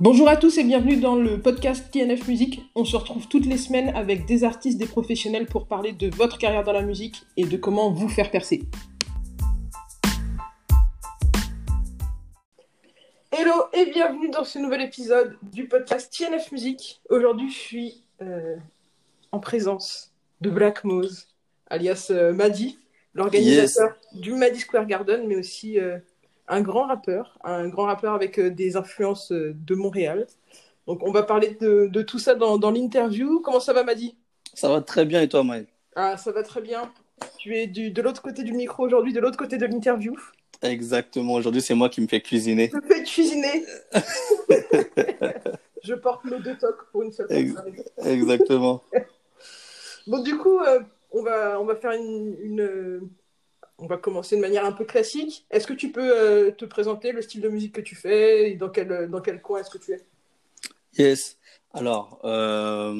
Bonjour à tous et bienvenue dans le podcast TNF Musique. On se retrouve toutes les semaines avec des artistes, des professionnels pour parler de votre carrière dans la musique et de comment vous faire percer. Hello et bienvenue dans ce nouvel épisode du podcast TNF Musique. Aujourd'hui, je suis euh, en présence de Black Mose, alias euh, Madi, l'organisateur du Madi Square Garden, mais aussi euh, un grand rappeur, un grand rappeur avec euh, des influences euh, de Montréal. Donc on va parler de, de tout ça dans, dans l'interview. Comment ça va Madi? Ça va très bien et toi Maël? Ah ça va très bien. Tu es du, de l'autre côté du micro aujourd'hui, de l'autre côté de l'interview. Exactement, aujourd'hui c'est moi qui me fais cuisiner. Je me fais cuisiner. Je porte nos deux tocs pour une seule fois. Exactement. Bon, du coup, euh, on, va, on va faire une, une, On va commencer de manière un peu classique. Est-ce que tu peux euh, te présenter le style de musique que tu fais et dans quel, dans quel coin est-ce que tu es? Yes. Alors, euh,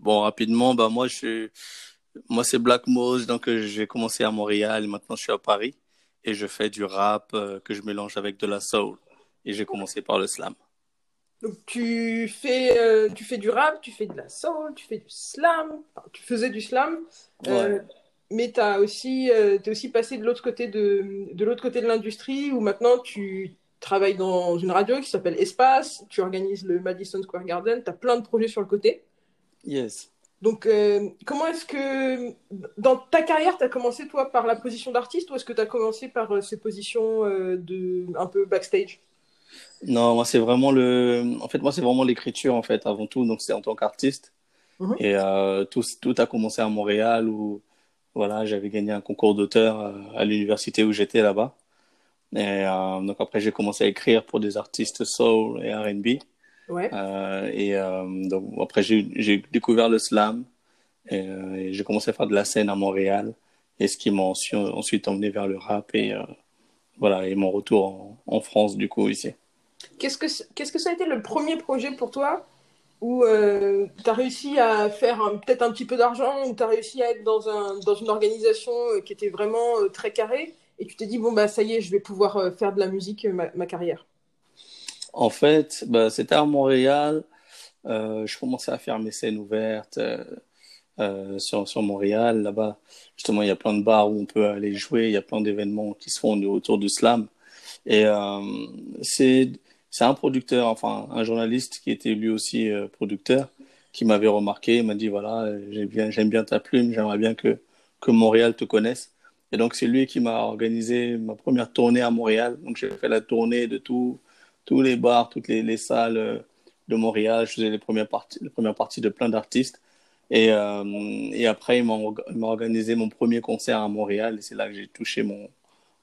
bon, rapidement, bah moi, je moi c'est Black Mose, donc euh, j'ai commencé à Montréal, et maintenant je suis à Paris et je fais du rap euh, que je mélange avec de la soul. Et j'ai commencé par le slam. Donc, tu fais, euh, tu fais du rap, tu fais de la soul, tu fais du slam. Enfin, tu faisais du slam. euh, Ouais. Mais tu as aussi, euh, t'es aussi passé de l'autre côté de, de l'autre côté de l'industrie où maintenant tu travailles dans une radio qui s'appelle Espace, tu organises le Madison Square Garden, tu as plein de projets sur le côté. Yes. Donc, euh, comment est-ce que dans ta carrière, tu as commencé toi par la position d'artiste ou est-ce que tu as commencé par euh, ces positions euh, de un peu backstage? Non, moi c'est vraiment le, en fait moi c'est vraiment l'écriture en fait avant tout, donc c'est en tant qu'artiste. Mhm. Et tout, tout a commencé à Montréal où voilà, j'avais gagné un concours d'auteur euh, à l'université où j'étais là-bas. Et euh, donc après j'ai commencé à écrire pour des artistes soul et R&B. Ouais. Euh, et euh, donc après j'ai découvert le slam et, et j'ai commencé à faire de la scène à Montréal. Et ce qui m'a ensuite, emmené vers le rap et voilà et mon retour en, en France du coup ici. Qu'est-ce que, qu'est-ce que ça a été le premier projet pour toi? Où tu as réussi à faire peut-être un petit peu d'argent, où tu as réussi à être dans, un, dans une organisation euh, qui était vraiment euh, très carrée et tu t'es dit, bon, bah ça y est, je vais pouvoir euh, faire de la musique, euh, ma, ma carrière. En fait, bah, c'était à Montréal. Euh, je commençais à faire mes scènes ouvertes euh, euh, sur, sur Montréal. Là-bas, justement, il y a plein de bars où on peut aller jouer. Il y a plein d'événements qui se font autour du slam. Et euh, c'est c'est un producteur, enfin un journaliste qui était lui aussi euh, producteur, qui m'avait remarqué. Il m'a dit voilà, j'aime bien ta plume. J'aimerais bien que que Montréal te connaisse. Et donc c'est lui qui m'a organisé ma première tournée à Montréal. Donc j'ai fait la tournée de tout tous les bars, toutes les, les salles euh, de Montréal. Je faisais les premières parties, les premières parties de plein d'artistes. Et, euh, et après, il m'a organisé mon premier concert à Montréal. Et c'est là que j'ai touché mon,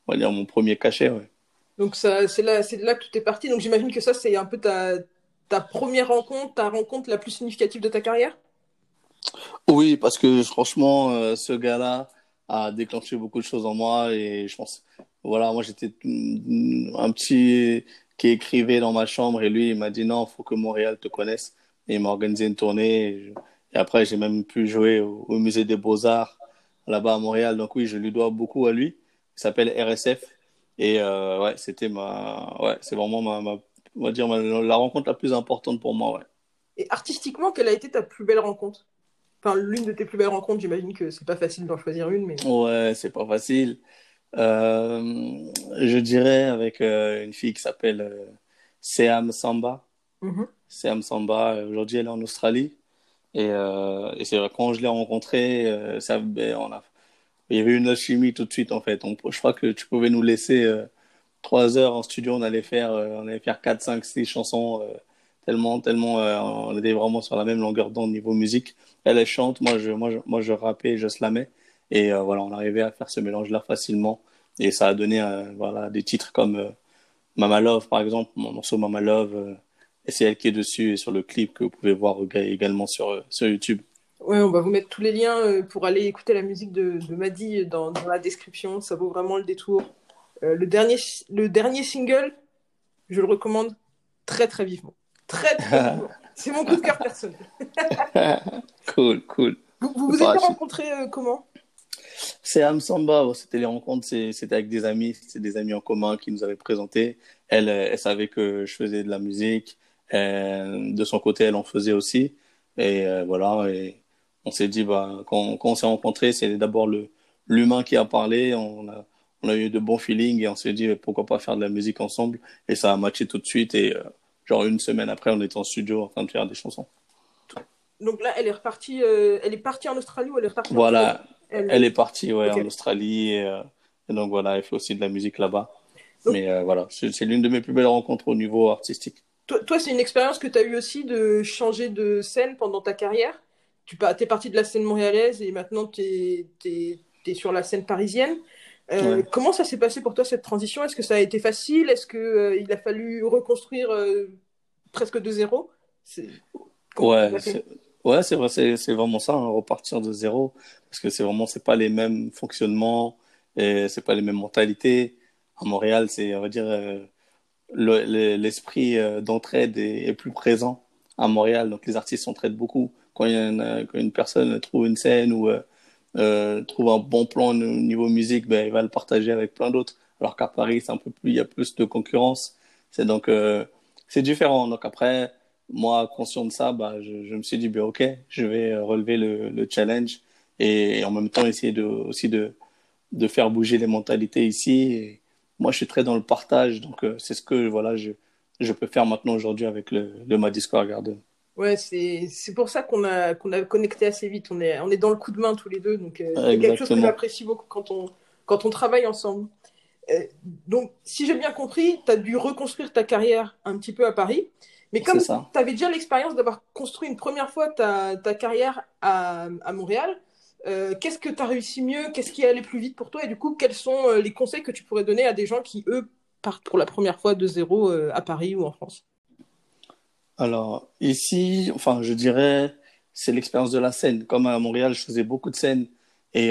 on va dire, mon premier cachet. Ouais. Donc ça, c'est là, c'est là que tout est parti. Donc j'imagine que ça, c'est un peu ta, première rencontre, ta rencontre la plus significative de ta carrière? Oui, parce que franchement, euh, ce gars-là a déclenché beaucoup de choses en moi. Et je pense, voilà, moi j'étais un petit qui écrivait dans ma chambre. Et lui, il m'a dit non, faut que Montréal te connaisse. Et il m'a organisé une tournée. Et, après, j'ai même pu jouer au, au musée des Beaux-Arts là-bas à Montréal. Donc oui, je lui dois beaucoup à lui. Il s'appelle RSF. Et euh, ouais, c'était ma, ouais, c'est vraiment ma, ma- on va dire ma- la rencontre la plus importante pour moi. Ouais. Et artistiquement, quelle a été ta plus belle rencontre? Enfin, l'une de tes plus belles rencontres, j'imagine que c'est pas facile d'en choisir une, mais. Ouais, c'est pas facile. Euh, je dirais avec euh, une fille qui s'appelle Seam Samba. Mhm. Seam Samba, aujourd'hui elle est en Australie. Et, et c'est vrai, quand je l'ai rencontrée, ça, ben, on a, il y avait une alchimie tout de suite en fait. Je crois que tu pouvais nous laisser euh, trois heures en studio, on allait faire, euh, on allait faire quatre, cinq, six chansons euh, tellement, tellement, euh, on était vraiment sur la même longueur d'onde niveau musique. Elle, elle chante, moi je, moi je, moi je rappais, je slamais. Et euh, voilà, on arrivait à faire ce mélange-là facilement. Et ça a donné voilà, des titres comme Mama Love, par exemple, mon morceau Mama Love. et c'est elle qui est dessus et sur le clip que vous pouvez voir également sur, sur YouTube. Ouais, on va vous mettre tous les liens euh, pour aller écouter la musique de, de Maddy dans, dans la description. Ça vaut vraiment le détour. Euh, le dernier, le dernier single, je le recommande très très vivement. Très très vivement. C'est mon coup de cœur personnel. cool, cool. Vous vous, vous Bah, êtes rencontrés euh, comment? C'est Am Samba, bon, c'était les rencontres, c'était avec des amis, c'est des amis en commun qui nous avaient présenté. Elle, elle savait que je faisais de la musique. de son côté, elle en faisait aussi. Et voilà, et on s'est dit, bah, quand, quand on s'est rencontrés, c'est d'abord le l'humain qui a parlé. On a, on a eu de bons feelings et on s'est dit, pourquoi pas faire de la musique ensemble. Et ça a matché tout de suite. Et genre une semaine après, on était en studio en train de faire des chansons. Donc là, elle est repartie, euh, elle est partie en Australie ou elle est repartie Voilà, elle... est partie ouais, en Australie. Euh, et, donc voilà, elle fait aussi de la musique là-bas. Mais euh, voilà, c'est l'une de mes plus belles rencontres au niveau artistique. Toi, toi c'est une expérience que tu as eu aussi de changer de scène pendant ta carrière? Tu es parti de la scène montréalaise et maintenant tu es, es, sur la scène parisienne. Comment ça s'est passé pour toi cette transition? Est-ce que ça a été facile? Est-ce qu'il il a fallu reconstruire presque de zéro? Ouais, Ouais, c'est vrai, c'est, vraiment ça, hein, repartir de zéro, parce que c'est vraiment, c'est pas les mêmes fonctionnements, et c'est pas les mêmes mentalités. À Montréal, c'est, on va dire, euh, le, l'esprit euh, d'entraide est, est, plus présent à Montréal, donc les artistes s'entraident beaucoup. Quand, y a une, quand une personne trouve une scène ou euh, euh, trouve un bon plan au niveau musique, ben, il va le partager avec plein d'autres. Alors qu'à Paris, c'est un peu plus, il y a plus de concurrence. C'est donc, c'est différent. Donc après, moi, conscient de ça, bah, je, je me suis dit, bien, ok, je vais euh, relever le, le challenge et, en même temps essayer de, aussi de, de faire bouger les mentalités ici. Moi, je suis très dans le partage, donc euh, c'est ce que voilà, je, je peux faire maintenant aujourd'hui avec le, le Garden. Ouais, c'est, c'est pour ça qu'on a, qu'on a connecté assez vite. On est, on est dans le coup de main tous les deux, donc euh, c'est quelque chose que j'apprécie beaucoup quand on, quand on travaille ensemble. Euh, donc, si j'ai bien compris, tu as dû reconstruire ta carrière un petit peu à Paris. Mais comme tu avais déjà l'expérience d'avoir construit une première fois ta, ta carrière à, à Montréal, euh, qu'est-ce que tu as réussi mieux? Qu'est-ce qui est allé plus vite pour toi? Et du coup, quels sont les conseils que tu pourrais donner à des gens qui, eux, partent pour la première fois de zéro à Paris ou en France? Alors, ici, enfin, je dirais, c'est l'expérience de la scène. Comme à Montréal, je faisais beaucoup de scènes et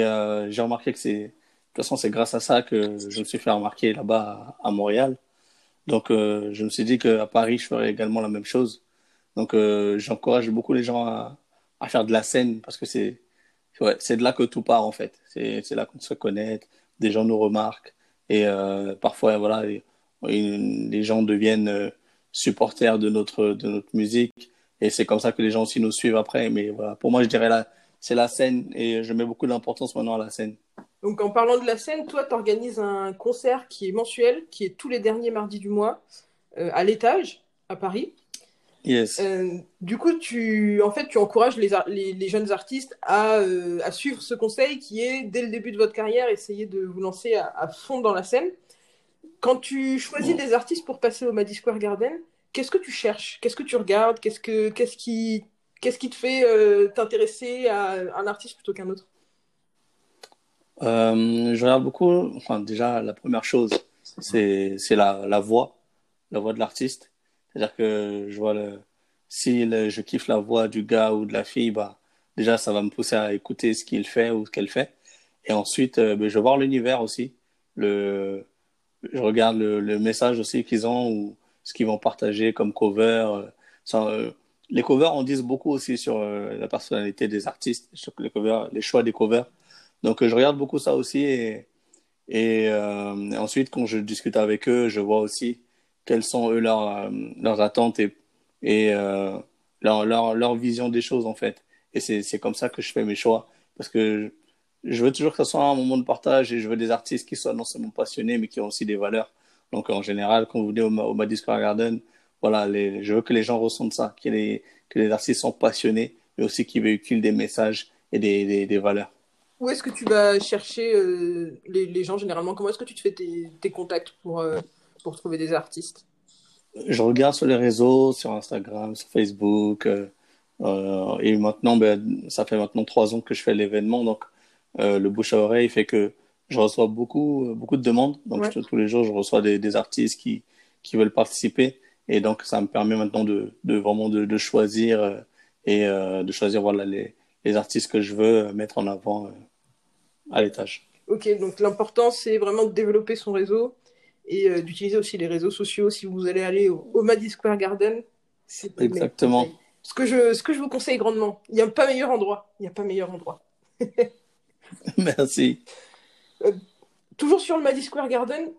j'ai remarqué que c'est, de toute façon, c'est grâce à ça que je me suis fait remarquer là-bas à Montréal. Donc, euh, je me suis dit qu'à Paris, je ferais également la même chose. Donc, euh, j'encourage beaucoup les gens à, à, faire de la scène parce que c'est ouais, c'est de là que tout part en fait. C'est là qu'on se connaît, des gens nous remarquent et euh, parfois voilà, les, les, gens deviennent euh, supporters de notre de notre musique et c'est comme ça que les gens aussi nous suivent après. Mais voilà, pour moi, je dirais là, c'est la scène et je mets beaucoup d'importance maintenant à la scène. Donc en parlant de la scène, toi, tu organises un concert qui est mensuel, qui est tous les derniers mardis du mois, euh, à l'étage, à Paris. Yes. Euh, du coup, tu, en fait, tu encourages les, les, jeunes artistes à, euh, à, suivre ce conseil qui est, dès le début de votre carrière, essayer de vous lancer à, fond dans la scène. Quand tu choisis des artistes pour passer au Maddy Square Garden, qu'est-ce que tu cherches? Qu'est-ce que tu regardes? Qu'est-ce que, qu'est-ce qui, qu'est-ce qui te fait t'intéresser à un artiste plutôt qu'un autre? Euh, je regarde beaucoup, enfin déjà la première chose, c'est c'est la, la voix, la voix de l'artiste. C'est-à-dire que je vois le, si je kiffe la voix du gars ou de la fille, bah déjà ça va me pousser à écouter ce qu'il fait ou ce qu'elle fait. Et ensuite, euh, ben, je vais voir l'univers aussi. Le, je regarde le, le message aussi qu'ils ont ou ce qu'ils vont partager comme cover. Ça, euh, les covers en disent beaucoup aussi sur la personnalité des artistes, sur les covers, les choix des covers. Donc, euh, je regarde beaucoup ça aussi. Et, et euh, ensuite, quand je discute avec eux, je vois aussi quelles sont, eux, leurs, euh, leurs attentes et, et euh, leur, leur, leur vision des choses, en fait. Et c'est comme ça que je fais mes choix. Parce que je veux toujours que ce soit un moment de partage et je veux des artistes qui soient non seulement passionnés, mais qui ont aussi des valeurs. Donc, en général, quand vous venez au, au Madison Square Garden, voilà, les, je veux que les gens ressentent ça, que les, que les artistes sont passionnés, mais aussi qu'ils véhiculent des messages et des, des, des valeurs. Où est-ce que tu vas chercher euh, les, les, gens généralement? Comment est-ce que tu te fais tes, tes contacts pour, euh, pour trouver des artistes? Je regarde sur les réseaux, sur Instagram, sur Facebook. Euh et maintenant, ben, ça fait maintenant trois ans que je fais l'événement. Donc, le bouche à oreille fait que je reçois beaucoup, beaucoup de demandes. Donc, ouais. tous les jours, je reçois des, des, artistes qui, qui veulent participer. Et donc, ça me permet maintenant de, de vraiment de, de choisir et de choisir voilà, les, les artistes que je veux mettre en avant à l'étage. Ok, donc l'important c'est vraiment de développer son réseau et euh, d'utiliser aussi les réseaux sociaux. Si vous allez aller au, au Square Garden, c'est exactement ce que je ce que je vous conseille grandement. Il n'y a pas meilleur endroit. Il n'y a pas meilleur endroit. Merci. Euh, toujours sur le Maddy Square Garden,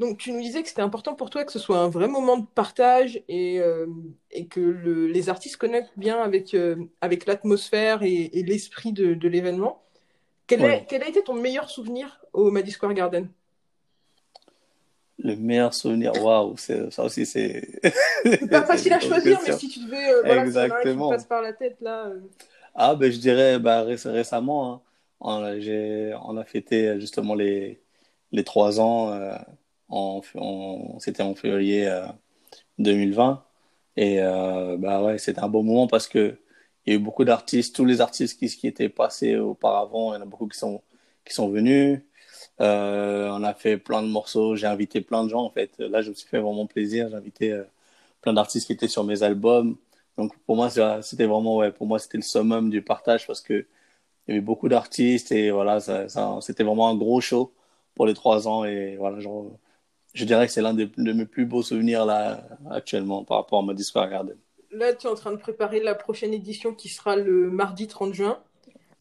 Donc, tu nous disais que c'était important pour toi que ce soit un vrai moment de partage et, euh, et que le- les artistes connectent bien avec, euh, avec l'atmosphère et, et l'esprit de, de l'événement. Quel, a été ton meilleur souvenir au Madison Square Garden? Le meilleur souvenir, waouh, ça aussi, c'est. C'est pas facile à choisir, mais si tu devais, euh, voilà, a un qui te Exactement. passe par la tête là. Ah, ben, je dirais bah, réc- récemment, hein, on, a- fêté euh, justement les, les trois ans, euh, c'était en février euh, 2020. Et euh, bah ouais, c'était un bon moment parce que il y a eu beaucoup d'artistes, tous les artistes qui, qui étaient passés auparavant, il y en a beaucoup qui sont, qui sont venus. On a fait plein de morceaux, j'ai invité plein de gens en fait. Là, je me suis fait vraiment plaisir, j'ai invité plein d'artistes qui étaient sur mes albums. Donc pour moi, c'était vraiment, ouais, pour moi, c'était le summum du partage parce que il y avait beaucoup d'artistes et voilà, ça, ça- c'était vraiment un gros show pour les trois ans et voilà, genre, je dirais que c'est l'un de mes plus beaux souvenirs là actuellement par rapport à Madison Square Garden. Là, tu es en train de préparer la prochaine édition qui sera le mardi 30 juin.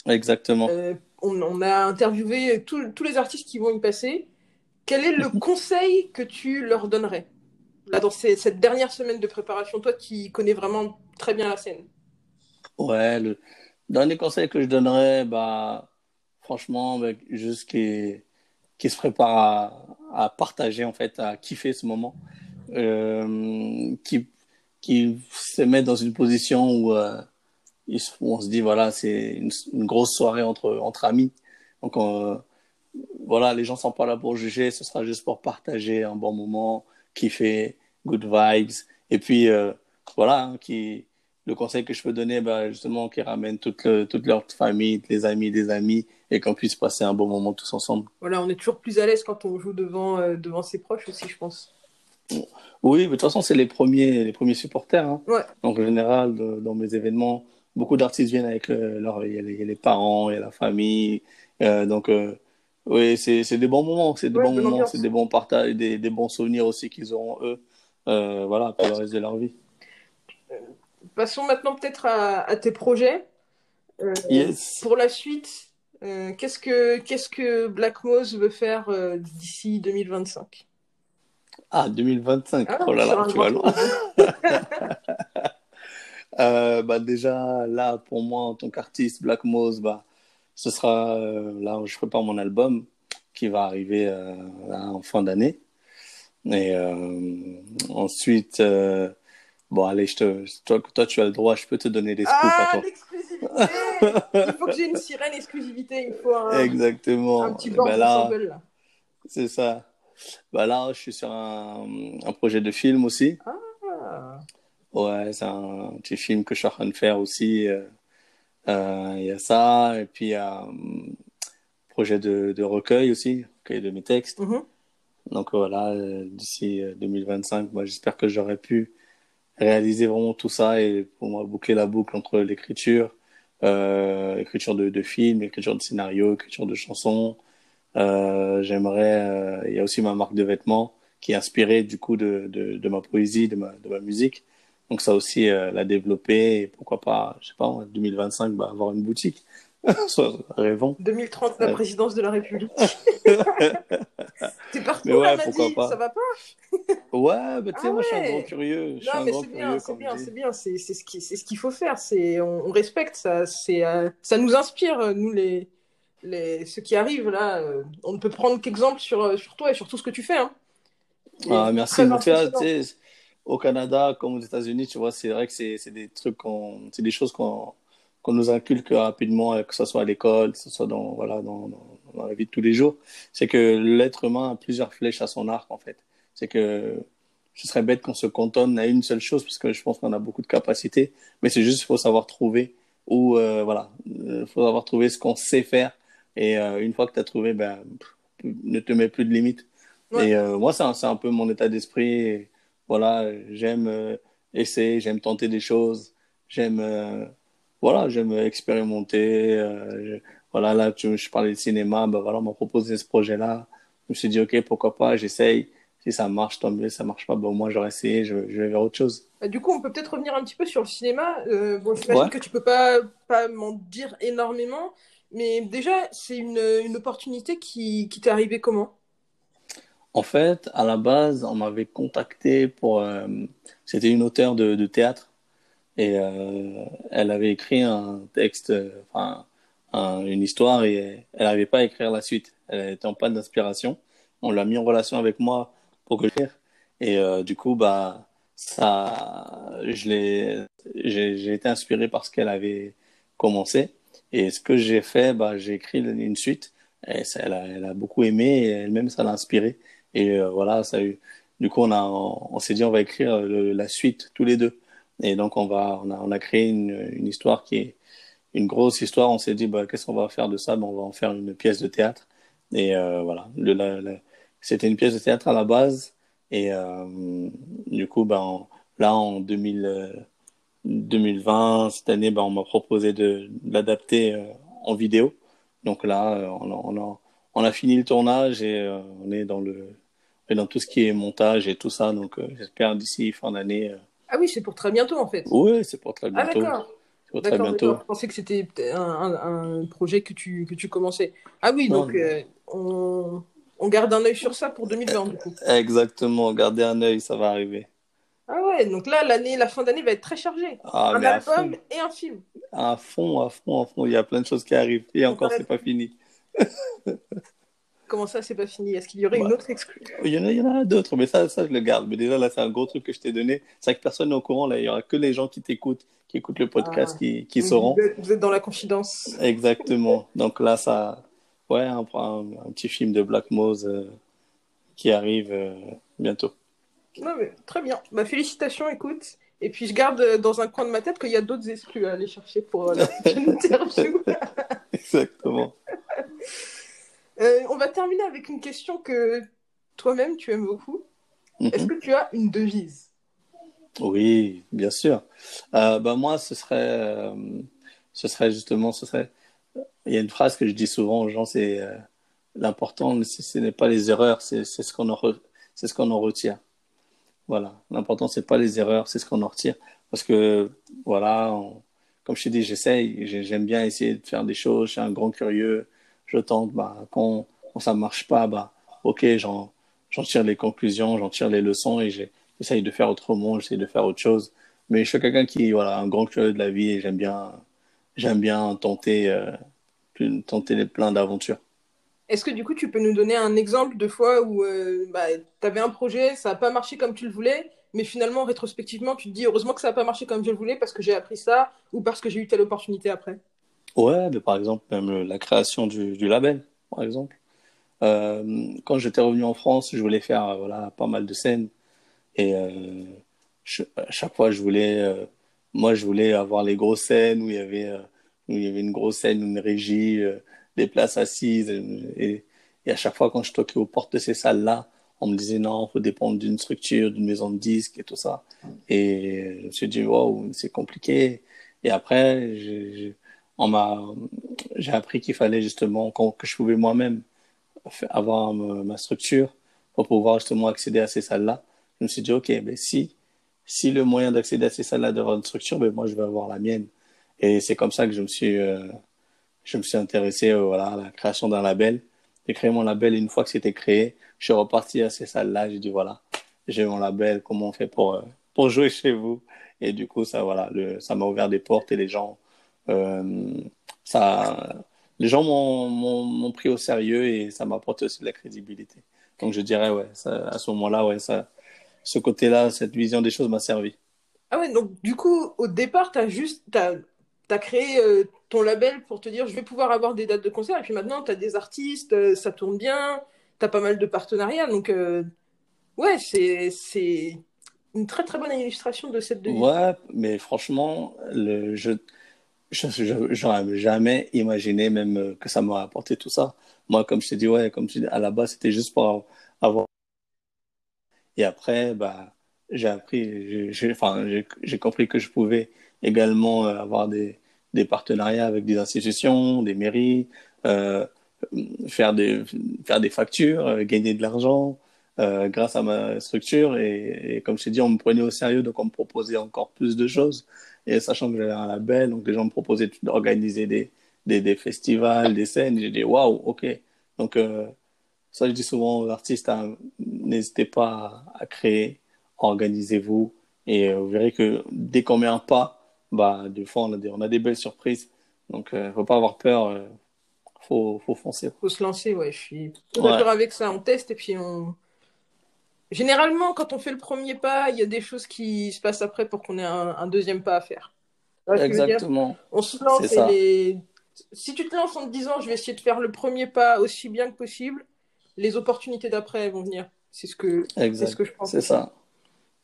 Exactement. Euh, on, on a interviewé tous tous les artistes qui vont y passer. Quel est le conseil que tu leur donnerais? Là dans ces- cette dernière semaine de préparation, toi qui connais vraiment très bien la scène? Ouais, le dernier conseil que je donnerais, bah, franchement, bah, juste qui, se prépare à, partager, en fait, à kiffer ce moment, euh, qui, qui se met dans une position où, euh, on se dit, voilà, c'est une, grosse soirée entre, entre amis. Donc, on- voilà, les gens sont pas là pour juger, ce sera juste pour partager un bon moment, kiffer, good vibes. Et puis, euh, voilà, hein, qui, le conseil que je peux donner, bah, justement, qui ramène toute, le- toute leur famille, les amis des amis, et qu'on puisse passer un bon moment tous ensemble. Voilà, on est toujours plus à l'aise quand on joue devant, euh, devant ses proches aussi, je pense. Oui, mais de toute façon, c'est les premiers, les premiers supporters. Hein. Ouais. Donc, en général, de- dans mes événements, beaucoup d'artistes viennent avec le- leur, y, a les, il y a les parents, il y a la famille. Euh, donc, euh, oui, c'est, des bons moments, c'est des Ouais, bons moments, c'est des bons partages, des, des bons souvenirs aussi qu'ils auront eux, voilà, pour le reste de leur vie. Passons maintenant peut-être à, à tes projets. Euh, Yes. Pour la suite, euh, qu'est-ce que, qu'est-ce que Black Moss veut faire euh, d'ici 2025? Ah, 2025. Ah, oh là là, tu vas loin. bah déjà là pour moi en tant qu'artiste Black Moss bah ce sera là où je prépare mon album qui va arriver là, en fin d'année et ensuite bon allez je te toi, toi tu as le droit je peux te donner des scoops à Ah, toi l'exclusivité! Il faut que j'ai une sirène exclusivité, il faut un, exactement un petit Et bord de là c'est ça bah là je suis sur un, un projet de film aussi Ah, Ouais, c'est un petit film que je suis en train de faire aussi. euh, euh, Il y a ça, et puis il y a un projet de, de recueil aussi, recueil de mes textes. mhm. Donc voilà, euh, d'ici euh, 2025, moi, j'espère que j'aurai pu réaliser vraiment tout ça et pour moi boucler la boucle entre l'écriture, euh, écriture de, de films, écriture de scénario, écriture de chansons. Euh, j'aimerais, euh, il y a aussi ma marque de vêtements qui est inspirée du coup de, de, de ma poésie, de ma, de ma musique. Donc ça aussi, euh, la développer et pourquoi pas, je sais pas, en 2025, bah, avoir une boutique. Rêvons. 2030, la présidence de la République. T'es partout, ouais, Madi, pas. ça va pas? Ouais, bah, tu sais, Ah moi je suis un grand curieux. Je Non, mais c'est bien, c'est bien, c'est bien, c'est ce qui- c'est ce qu'il faut faire. C'est on, on respecte ça, c'est euh, ça nous inspire euh, nous les les ceux qui arrivent là. euh, on ne peut prendre qu'exemple sur sur toi et sur tout ce que tu fais. Hein. Ah, merci. sais, au Canada, comme aux États-Unis, tu vois, c'est vrai que c'est c'est des trucs c'est des choses qu'on qu'on nous inculque rapidement, que ce soit à l'école, que ce soit dans voilà dans, dans dans la vie de tous les jours. C'est que l'être humain a plusieurs flèches à son arc en fait. C'est que ce serait bête qu'on se cantonne à une seule chose parce que je pense qu'on a beaucoup de capacités, mais c'est juste faut savoir trouver ou euh, voilà, il faut savoir trouver ce qu'on sait faire et euh, une fois que tu as trouvé, ben ne te mets plus de limites. Ouais. Et euh, moi, c'est un, c'est un peu mon état d'esprit. Voilà, j'aime euh, essayer, j'aime tenter des choses, j'aime euh, voilà, j'aime expérimenter. euh, je- voilà, là, tu, je parlais de cinéma, ben voilà, on m'a proposé ce projet-là. Je me suis dit, ok, pourquoi pas, j'essaye. Si ça marche, tant mieux. Ça marche pas, ben au moins j'aurais essayé, je, je vais vers autre chose. Bah, Du coup, on peut peut-être revenir un petit peu sur le cinéma. Euh, bon, j'imagine Ouais. que tu peux pas pas m'en dire énormément, mais déjà c'est une une opportunité qui qui t'est arrivée comment? En fait, à la base, on m'avait contacté pour. euh, c'était une auteure de, de théâtre et euh, elle avait écrit un texte, euh, enfin, un- une histoire et elle n'arrivait pas à écrire la suite. Elle était en panne d'inspiration. On l'a mis en relation avec moi pour que je. Et euh, du coup, bah, ça, je l'ai, j'ai, été inspiré par ce qu'elle avait commencé. Et ce que j'ai fait, bah, j'ai écrit une suite. Et elle a, beaucoup aimé et elle-même, ça l'a inspiré. Et euh, voilà, ça a eu. Du coup, on a, on, s'est dit, on va écrire la suite tous les deux. Et donc, on va, on a, on a créé une, histoire qui est une grosse histoire. On s'est dit, bah, qu'est-ce qu'on va faire de ça? Ben, on va en faire une pièce de théâtre. Et euh, voilà, c'était une pièce de théâtre à la base. Et euh, du coup, ben, là, en 2000, euh, 2020, cette année, ben, on m'a proposé de, de l'adapter euh, en vidéo. Donc là, on a, on a, on a fini le tournage et euh, on est dans le, on est dans tout ce qui est montage et tout ça. Donc euh, j'espère d'ici fin d'année. euh, Ah oui, c'est pour très bientôt en fait. Oui, c'est pour très Ah bientôt. d'accord. C'est pour très D'accord, bientôt. d'accord. Je pensais que c'était un, un- projet que tu, que tu commençais. Ah oui, Non, donc on, on garde un œil sur ça pour 2020 du coup. Exactement, gardez un œil, ça va arriver. Ah ouais, donc là, l'année, la fin d'année va être très chargée. Ah, un album et un film. à fond, à fond, à fond. Il y a plein de choses qui arrivent. Et encore, c'est pas fini. Comment ça, c'est pas fini? Est-ce qu'il y aurait une Ouais. autre exclue Il y en a, il y en a d'autres, mais ça, ça, je le garde. Mais déjà, là, c'est un gros truc que je t'ai donné. C'est vrai que personne n'est au courant. Là, il y aura que les gens qui t'écoutent, qui écoutent le podcast, Ah. qui, qui Vous sauront. vous êtes dans la confidence. Exactement. Donc là, ça, ouais, un, un, un petit film de Black Mose euh, qui arrive euh, bientôt. Non, mais très bien. Bah, félicitations, écoute. Et puis, je garde euh, dans un coin de ma tête qu'il y a d'autres exclus à aller chercher pour euh, la prochaine interview. Exactement. On va terminer avec une question que toi-même, tu aimes beaucoup. Est-ce Mhm. que tu as une devise? Oui, bien sûr. Bah, moi, ce serait, ce serait justement, ce serait. Il y a une phrase que je dis souvent aux gens, c'est euh, l'important, ce n'est pas les erreurs, c'est ce qu'on en, retire. Voilà. L'important, c'est pas les erreurs, c'est ce qu'on en retire. Parce que, voilà, comme je t'ai dit, j'essaye, j'ai- j'aime bien essayer de faire des choses, je suis un grand curieux, je tente, bah, quand, quand ça marche pas, bah, ok, j'en, tire les conclusions, j'en tire les leçons et j'essaye de faire autrement, j'essaye de faire autre chose. Mais je suis quelqu'un qui, voilà, un grand curieux de la vie et j'aime bien, j'aime bien tenter, euh, tenter les plein d'aventures. Est-ce que du coup, tu peux nous donner un exemple de fois où euh, bah, tu avais un projet, ça n'a pas marché comme tu le voulais, mais finalement, rétrospectivement, tu te dis heureusement que ça n'a pas marché comme je le voulais parce que j'ai appris ça ou parce que j'ai eu telle opportunité après? Ouais, mais par exemple, même la création du, du label, par exemple. Euh, quand j'étais revenu en France, je voulais faire euh, voilà, pas mal de scènes. Et je- à chaque fois, je voulais, moi, je voulais avoir les grosses scènes où il y avait, euh, où il y avait une grosse scène, une régie, euh, des places assises. Et, et à chaque fois, quand je toquais aux portes de ces salles-là, on me disait non, faut dépendre d'une structure, d'une maison de disques et tout ça. Et je me suis dit, wow, c'est compliqué. Et après, on m'a, j'ai appris qu'il fallait justement que je pouvais moi-même avoir ma, ma structure pour pouvoir justement accéder à ces salles-là. Je me suis dit, OK, ben si, si le moyen d'accéder à ces salles-là d'avoir une structure, ben moi, je vais avoir la mienne. Et c'est comme ça que je me suis, euh, je me suis intéressé euh, voilà, à la création d'un label. J'ai créé mon label et une fois que c'était créé, je suis reparti à ces salles-là. J'ai dit, voilà, j'ai mon label, comment on fait pour, euh, pour jouer chez vous? Et du coup, ça, voilà, ça m'a ouvert des portes et les gens, ça, les gens m'ont, pris au sérieux et ça m'a apporté aussi de la crédibilité. Donc je dirais, ouais, à ce moment-là, ouais, ça, ce côté-là, cette vision des choses m'a servi. Ah ouais, donc du coup, au départ, tu as juste t'as, t'as créé euh, ton label pour te dire je vais pouvoir avoir des dates de concert, et puis maintenant, tu as des artistes, euh, ça tourne bien, tu as pas mal de partenariats, donc euh, ouais, c'est, une très très bonne illustration de cette devise. Ouais, mais franchement, le, je- j'aurais jamais imaginé même euh, que ça m'aurait apporté tout ça. Moi, comme je t'ai dit, ouais, comme tu dis, à la base, c'était juste pour avoir. Et après, bah, j'ai appris, j'ai, compris que je pouvais également euh, avoir des, partenariats avec des institutions, des mairies, euh, faire des, faire des factures, euh, gagner de l'argent grâce à ma structure. Et, comme je t'ai dit, on me prenait au sérieux, donc on me proposait encore plus de choses. Et sachant que j'avais un label, donc les gens me proposaient d'organiser des, des, festivals, des scènes. J'ai dit, waouh, ok. Donc, ça, je dis souvent aux artistes, hein, n'hésitez pas à, créer, organisez-vous. Et vous verrez que dès qu'on met un pas, bah, des fois, on a des, on a des belles surprises. Donc, il ne faut pas avoir peur. Il faut, faut foncer. faut se lancer, ouais. Je suis d'accord avec ça. On teste et puis on. Généralement, quand on fait le premier pas, il y a des choses qui se passent après pour qu'on ait un, deuxième pas à faire. Exactement. On se lance et les... si tu te lances en te disant je vais essayer de faire le premier pas aussi bien que possible, les opportunités d'après vont venir. C'est ce que, ce que je pense. C'est ça.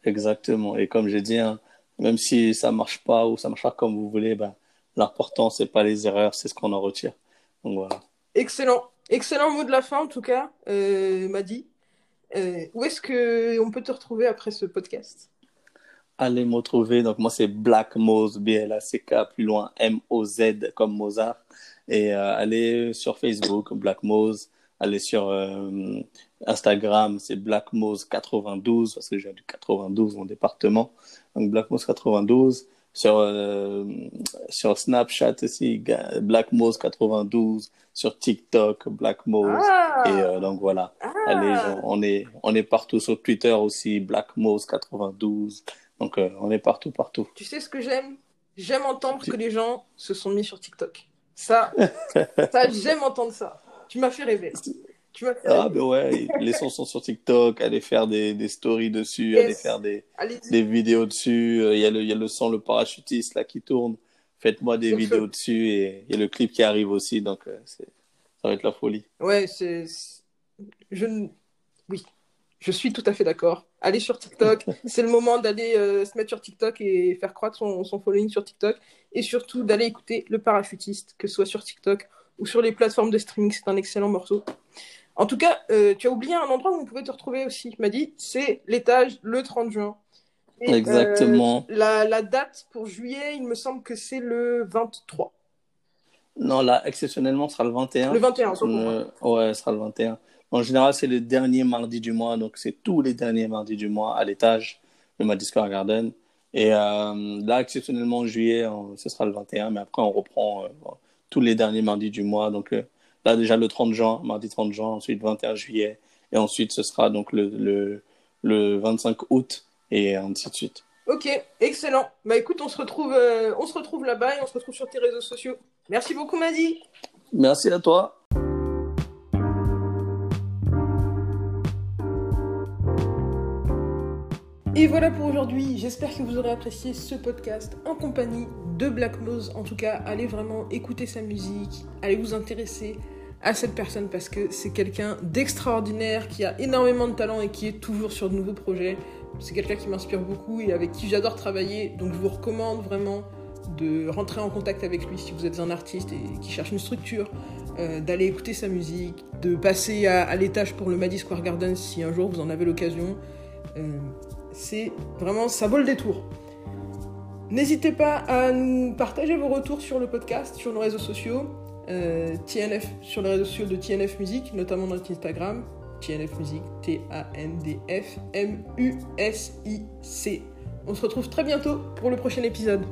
Exactement. Et comme j'ai dit, hein, même si ça marche pas ou ça marche pas comme vous voulez, ben, l'important c'est pas les erreurs, c'est ce qu'on en retire. Donc voilà. Excellent. Excellent mot de la fin en tout cas, euh, Madi. Euh, où est-ce que on peut te retrouver après ce podcast? Allez me retrouver. Donc moi c'est Black Mose, B-L-A-C-K, plus loin M-O-Z comme Mozart. Et euh, allez sur Facebook, Black Mose. Allez sur euh, Instagram, c'est Black Mose 92 parce que j'ai du 92 mon département. Donc Black Mose 92 sur, euh, sur Snapchat aussi, Black Mose 92, sur TikTok, Black Mose. Ah. et euh, donc voilà, ah. Allez, on, est, on est partout sur Twitter aussi, Black Mose 92. Donc on est partout, partout. Tu sais ce que j'aime? J'aime entendre que les gens se sont mis sur TikTok. Ça, ça j'aime entendre ça. Tu m'as fait rêver. Ah, ben ouais, les sons sont sur TikTok, allez faire des, des stories dessus, allez faire des, des vidéos dessus. Euh, il y, a le, y a le son, le parachutiste là qui tourne. Faites-moi des vidéos dessus et il y a le clip qui arrive aussi, donc euh, ça va être la folie. Ouais, c'est. Je... Oui, je suis tout à fait d'accord. Allez sur TikTok, c'est le moment d'aller euh, se mettre sur TikTok et faire croître son, son following sur TikTok. Et surtout d'aller écouter Le Parachutiste, que ce soit sur TikTok ou sur les plateformes de streaming. C'est un excellent morceau. En tout cas, euh, tu as oublié un endroit où on pouvait te retrouver aussi, m'a dit, c'est l'étage le 30 juin. Exactement. Euh, la, date pour juillet, il me semble que c'est le 23. Non, là, exceptionnellement, ce sera le 21. Le 21, euh, Ouais, ce sera le 21. En général, c'est le dernier mardi du mois, donc c'est tous les derniers mardis du mois à l'étage, le Madison Square Garden. Et là, exceptionnellement, en juillet, ce sera le 21, mais après, on reprend tous les derniers mardis du mois. Donc, Là, déjà le 30 juin, mardi 30 juin, ensuite 21 juillet, et ensuite ce sera donc le, le, le 25 août, et ainsi de suite. Ok, excellent. Bah écoute, on se retrouve, euh, on se retrouve là-bas et on se retrouve sur tes réseaux sociaux. Merci beaucoup, Madi. Merci à toi. Et voilà pour aujourd'hui. J'espère que vous aurez apprécié ce podcast en compagnie de Black Nose. En tout cas, allez vraiment écouter sa musique, allez vous intéresser à cette personne parce que c'est quelqu'un d'extraordinaire, qui a énormément de talent et qui est toujours sur de nouveaux projets. C'est quelqu'un qui m'inspire beaucoup et avec qui j'adore travailler. Donc je vous recommande vraiment de rentrer en contact avec lui si vous êtes un artiste et qui cherche une structure, euh, d'aller écouter sa musique, de passer à, l'étage pour le Maddy Square Garden si un jour vous en avez l'occasion. Euh, c'est vraiment, ça vaut le détour. N'hésitez pas à nous partager vos retours sur le podcast, sur nos réseaux sociaux. Euh, TNF, sur les réseaux sociaux de TNF Music, notamment notre Instagram, TNF Music, T-A-N-D-F-M-U-S-I-C. On se retrouve très bientôt pour le prochain épisode.